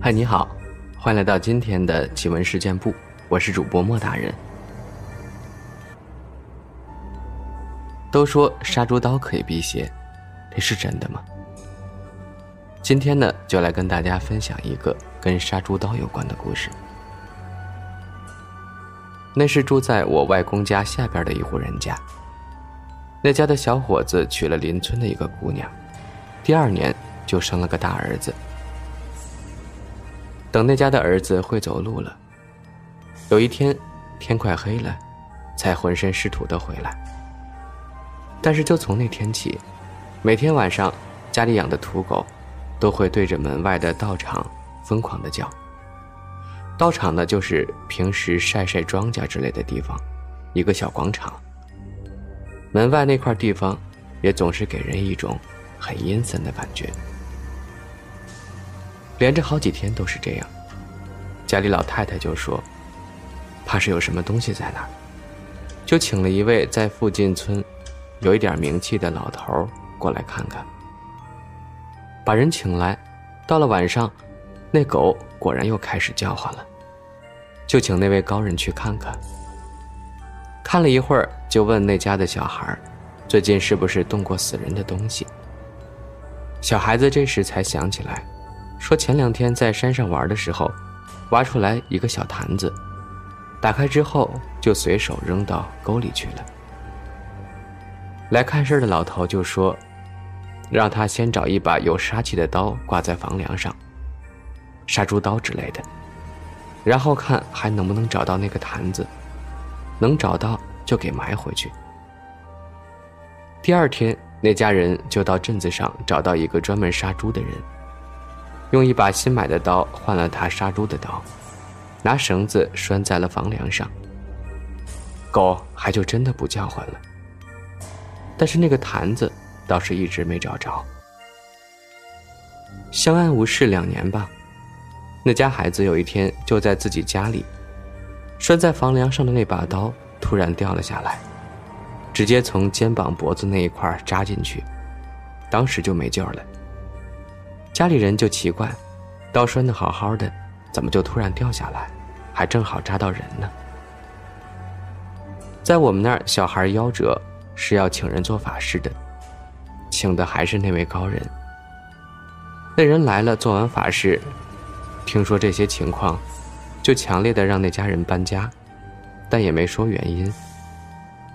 嗨，你好，欢迎来到今天的奇闻事件部，我是主播莫大人。都说杀猪刀可以辟邪，这是真的吗？今天呢，就来跟大家分享一个跟杀猪刀有关的故事。那是住在我外公家下边的一户人家。那家的小伙子娶了邻村的一个姑娘，第二年就生了个大儿子。等那家的儿子会走路了，有一天天快黑了，才浑身是土的回来。但是就从那天起，每天晚上家里养的土狗都会对着门外的道场疯狂的叫。道场呢，就是平时晒晒庄稼之类的地方，一个小广场。门外那块地方，也总是给人一种很阴森的感觉。连着好几天都是这样，家里老太太就说，怕是有什么东西在那儿，就请了一位在附近村有一点名气的老头过来看看。把人请来，到了晚上，那狗果然又开始叫唤了，就请那位高人去看看。看了一会儿，就问那家的小孩最近是不是动过死人的东西？”小孩子这时才想起来，说前两天在山上玩的时候，挖出来一个小坛子，打开之后就随手扔到沟里去了。来看事的老头就说：“让他先找一把有杀气的刀挂在房梁上，杀猪刀之类的，然后看还能不能找到那个坛子。”能找到就给埋回去。第二天，那家人就到镇子上找到一个专门杀猪的人，用一把新买的刀换了他杀猪的刀，拿绳子拴在了房梁上。狗还就真的不叫唤了。但是那个坛子倒是一直没找着。相安无事两年吧，那家孩子有一天就在自己家里。拴在房梁上的那把刀突然掉了下来，直接从肩膀脖子那一块扎进去，当时就没救了。家里人就奇怪，刀拴的好好的，怎么就突然掉下来，还正好扎到人呢？在我们那儿，小孩夭折是要请人做法事的，请的还是那位高人。那人来了，做完法事，听说这些情况。就强烈的让那家人搬家，但也没说原因。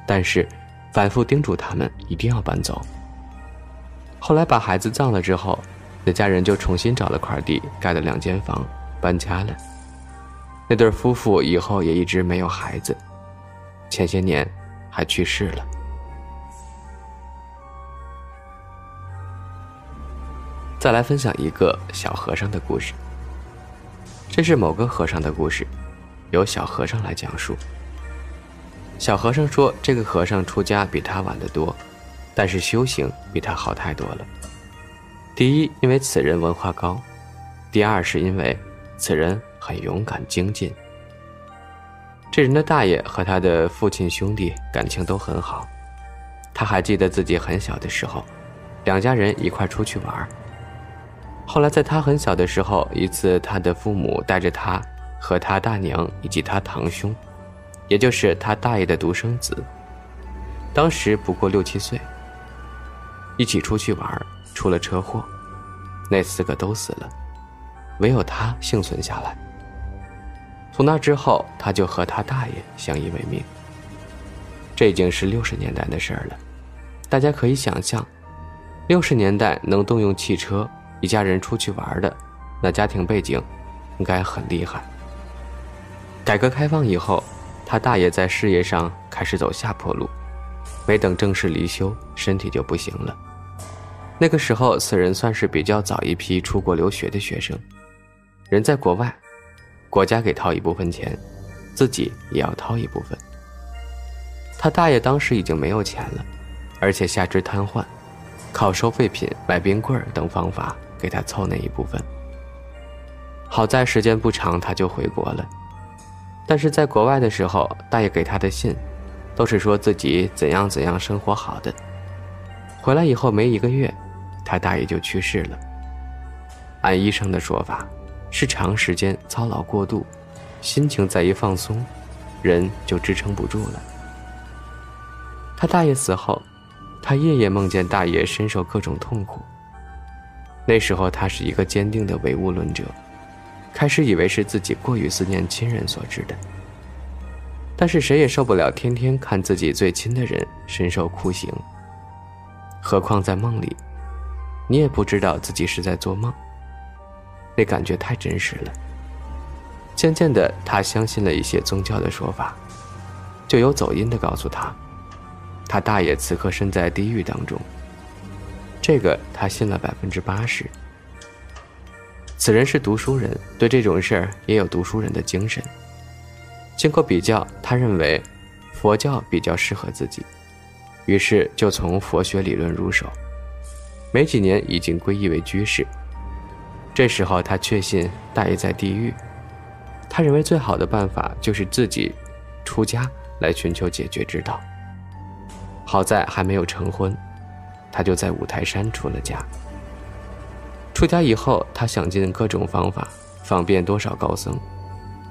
但是，反复叮嘱他们一定要搬走。后来把孩子葬了之后，那家人就重新找了块地，盖了两间房，搬家了。那对夫妇以后也一直没有孩子，前些年还去世了。再来分享一个小和尚的故事。这是某个和尚的故事，由小和尚来讲述。小和尚说：“这个和尚出家比他晚得多，但是修行比他好太多了。第一，因为此人文化高；第二，是因为此人很勇敢精进。这人的大爷和他的父亲兄弟感情都很好，他还记得自己很小的时候，两家人一块出去玩。”后来，在他很小的时候，一次，他的父母带着他和他大娘以及他堂兄，也就是他大爷的独生子，当时不过六七岁，一起出去玩，出了车祸，那四个都死了，唯有他幸存下来。从那之后，他就和他大爷相依为命。这已经是六十年代的事儿了，大家可以想象，六十年代能动用汽车。一家人出去玩的，那家庭背景应该很厉害。改革开放以后，他大爷在事业上开始走下坡路，没等正式离休，身体就不行了。那个时候，此人算是比较早一批出国留学的学生，人在国外，国家给掏一部分钱，自己也要掏一部分。他大爷当时已经没有钱了，而且下肢瘫痪，靠收废品、卖冰棍等方法。给他凑那一部分。好在时间不长，他就回国了。但是在国外的时候，大爷给他的信，都是说自己怎样怎样生活好的。回来以后没一个月，他大爷就去世了。按医生的说法，是长时间操劳过度，心情再一放松，人就支撑不住了。他大爷死后，他夜夜梦见大爷身受各种痛苦。那时候他是一个坚定的唯物论者，开始以为是自己过于思念亲人所致的。但是谁也受不了天天看自己最亲的人身受酷刑。何况在梦里，你也不知道自己是在做梦。那感觉太真实了。渐渐的，他相信了一些宗教的说法，就有走音的告诉他，他大爷此刻身在地狱当中。这个他信了百分之八十。此人是读书人，对这种事儿也有读书人的精神。经过比较，他认为佛教比较适合自己。于是就从佛学理论入手，没几年已经皈依为居士。这时候他确信大爷在地狱，他认为最好的办法就是自己出家来寻求解决之道。好在还没有成婚，他就在五台山出了家。出家以后，他想尽各种方法访遍多少高僧，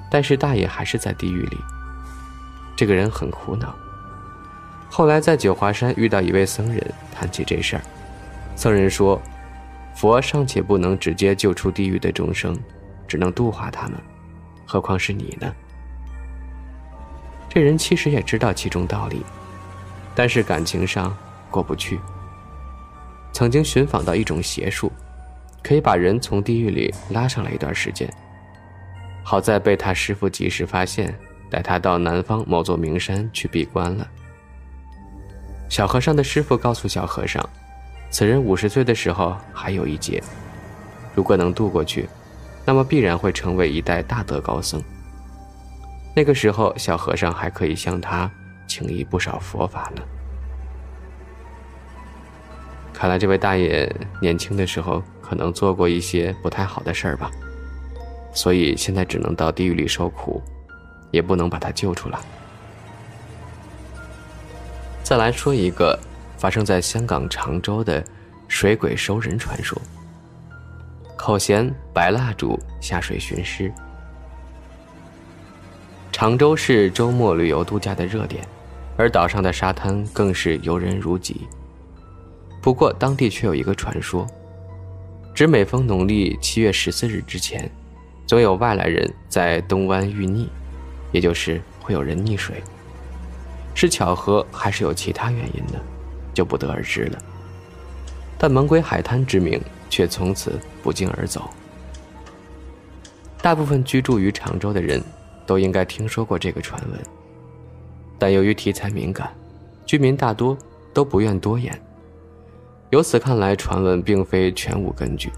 但是大爷还是在地狱里。这个人很苦恼。后来在九华山遇到一位僧人，谈起这事儿，僧人说：“佛尚且不能直接救出地狱的众生，只能度化他们，何况是你呢？”这人其实也知道其中道理，但是感情上过不去。曾经寻访到一种邪术，可以把人从地狱里拉上来一段时间。好在被他师傅及时发现，带他到南方某座名山去闭关了。小和尚的师傅告诉小和尚，此人五十岁的时候还有一劫，如果能渡过去，那么必然会成为一代大德高僧。那个时候，小和尚还可以向他请益不少佛法呢。看来这位大爷年轻的时候可能做过一些不太好的事儿吧，所以现在只能到地狱里受苦，也不能把他救出来。再来说一个发生在香港常州的水鬼收人传说。口衔白蜡烛下水寻尸。常州是周末旅游度假的热点，而岛上的沙滩更是游人如集。不过当地却有一个传说，指每逢农历七月十四日之前，总有外来人在东湾遇溺，也就是会有人溺水。是巧合还是有其他原因呢？就不得而知了。但猛鬼海滩之名却从此不胫而走。大部分居住于常州的人都应该听说过这个传闻，但由于题材敏感，居民大多都不愿多言。由此看来，传闻并非全无根据。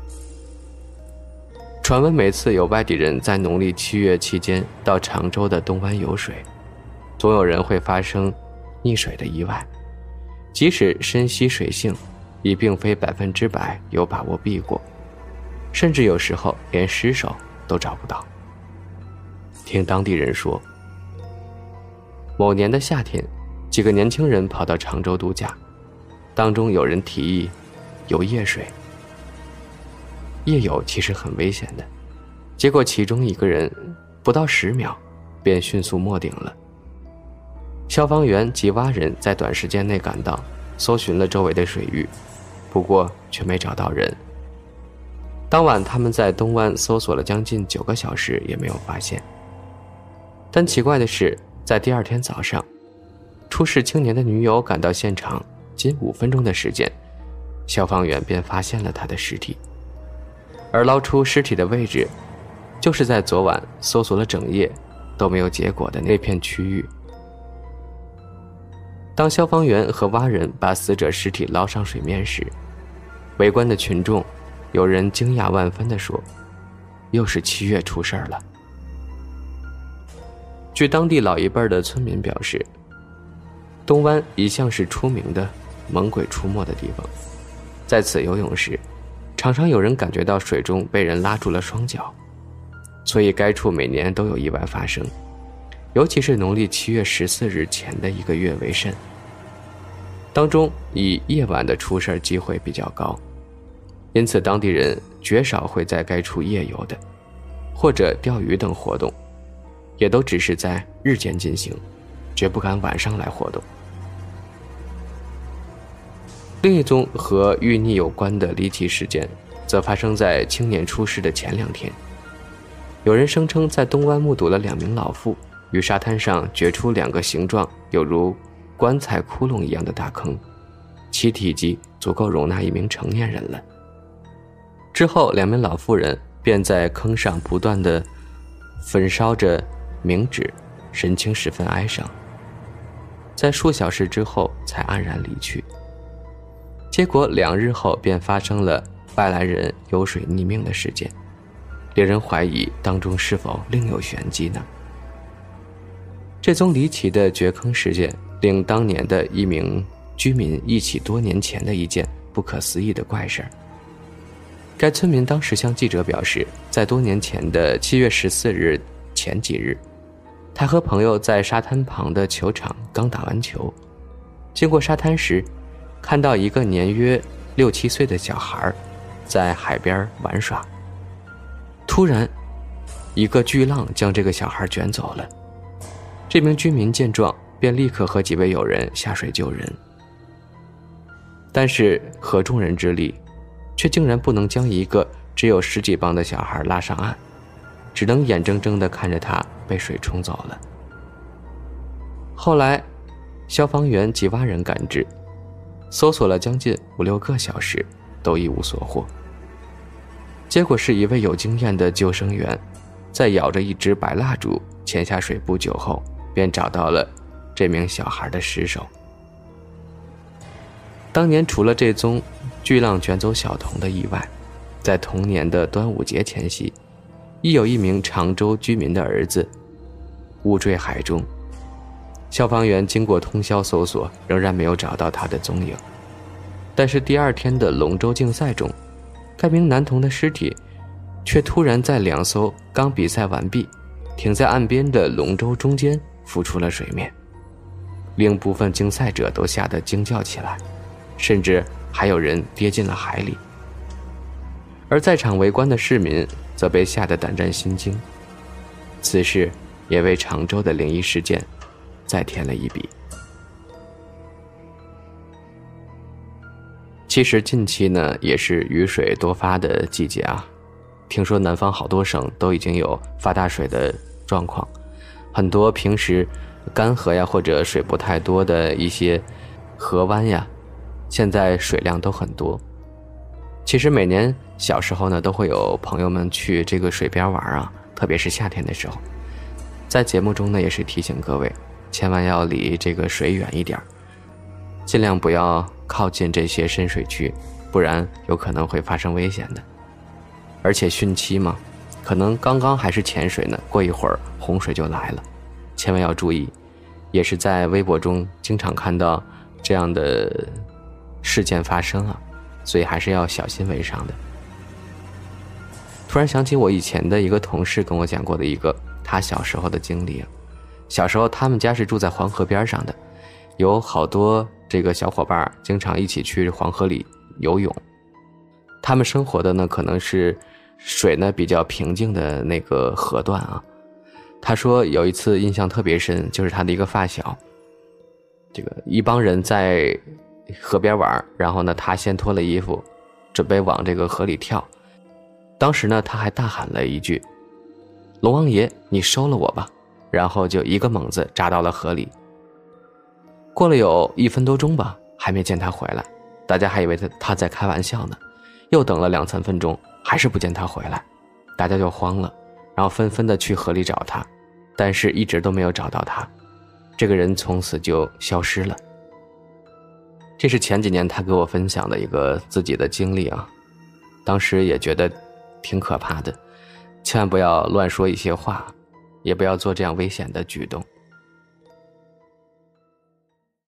传闻每次有外地人在农历七月期间到常州的东湾游水。总有人会发生溺水的意外，即使深悉水性，也并非百分之百有把握避过，甚至有时候连尸首都找不到。听当地人说，某年的夏天，几个年轻人跑到常州度假，当中有人提议游夜水。夜游其实很危险的，结果其中一个人不到十秒，便迅速没顶了。消防员及蛙人在短时间内赶到，搜寻了周围的水域，不过却没找到人。当晚，他们在东湾搜索了将近九个小时，也没有发现。但奇怪的是，在第二天早上，出事青年的女友赶到现场，仅五分钟的时间，消防员便发现了他的尸体。而捞出尸体的位置，就是在昨晚搜索了整夜都没有结果的那片区域。当消防员和蛙人把死者尸体捞上水面时，围观的群众有人惊讶万分地说：“又是七月出事儿了。”据当地老一辈的村民表示，东湾一向是出名的猛鬼出没的地方，在此游泳时，常常有人感觉到水中被人拉住了双脚，所以该处每年都有意外发生。尤其是农历七月十四日前的一个月为甚。当中以夜晚的出事机会比较高，因此当地人绝少会在该处夜游的，或者钓鱼等活动，也都只是在日间进行，绝不敢晚上来活动。另一宗和遇溺有关的离奇事件，则发生在青年出事的前两天。有人声称在东湾目睹了两名老妇于沙滩上掘出两个形状有如棺材窟窿一样的大坑，其体积足够容纳一名成年人了。之后，两名老妇人便在坑上不断的焚烧着冥纸，神情十分哀伤。在数小时之后，才黯然离去。结果两日后便发生了外来人游水溺命的事件，令人怀疑当中是否另有玄机呢？这宗离奇的掘坑事件令当年的一名居民忆起多年前的一件不可思议的怪事。该村民当时向记者表示，在多年前的七月十四日前几日，他和朋友在沙滩旁的球场刚打完球，经过沙滩时。看到一个年约六七岁的小孩，在海边玩耍。突然，一个巨浪将这个小孩卷走了。这名居民见状，便立刻和几位友人下水救人。但是合众人之力，却竟然不能将一个只有十几磅的小孩拉上岸，只能眼睁睁地看着他被水冲走了。后来，消防员及蛙人赶至。搜索了将近五六个小时，都一无所获。结果是一位有经验的救生员，在咬着一支白蜡烛潜下水不久后，便找到了这名小孩的尸首。当年除了这宗巨浪卷走小童的意外，在同年的端午节前夕，亦有一名常州居民的儿子误坠海中。消防员经过通宵搜索，仍然没有找到他的踪影。但是第二天的龙舟竞赛中，该名男童的尸体却突然在两艘刚比赛完毕、停在岸边的龙舟中间浮出了水面，令部分竞赛者都吓得惊叫起来，甚至还有人跌进了海里。而在场围观的市民则被吓得胆战心惊。此事也为常州的灵异事件。再添了一笔。其实近期呢，也是雨水多发的季节啊。听说南方好多省都已经有发大水的状况，很多平时干涸呀或者水不太多的一些河湾呀，现在水量都很多。其实每年小时候呢，都会有朋友们去这个水边玩啊，特别是夏天的时候。在节目中呢，也是提醒各位。千万要离这个水远一点尽量不要靠近这些深水区，不然有可能会发生危险的。而且汛期嘛，可能刚刚还是浅水呢，过一会儿洪水就来了，千万要注意。也是在微博中经常看到这样的事件发生啊，所以还是要小心为上的。突然想起我以前的一个同事跟我讲过的一个他小时候的经历。小时候，他们家是住在黄河边上的，有好多这个小伙伴经常一起去黄河里游泳。他们生活的呢，可能是水呢比较平静的那个河段啊。他说有一次印象特别深，就是他的一个发小，这个一帮人在河边玩，然后呢，他先脱了衣服，准备往这个河里跳。当时呢，他还大喊了一句：“龙王爷，你收了我吧。”然后就一个猛子扎到了河里。过了有一分多钟吧，还没见他回来，大家还以为他他在开玩笑呢。又等了两三分钟，还是不见他回来，大家就慌了，然后纷纷的去河里找他，但是一直都没有找到他，这个人从此就消失了。这是前几年他给我分享的一个自己的经历啊，当时也觉得挺可怕的，千万不要乱说一些话。也不要做这样危险的举动。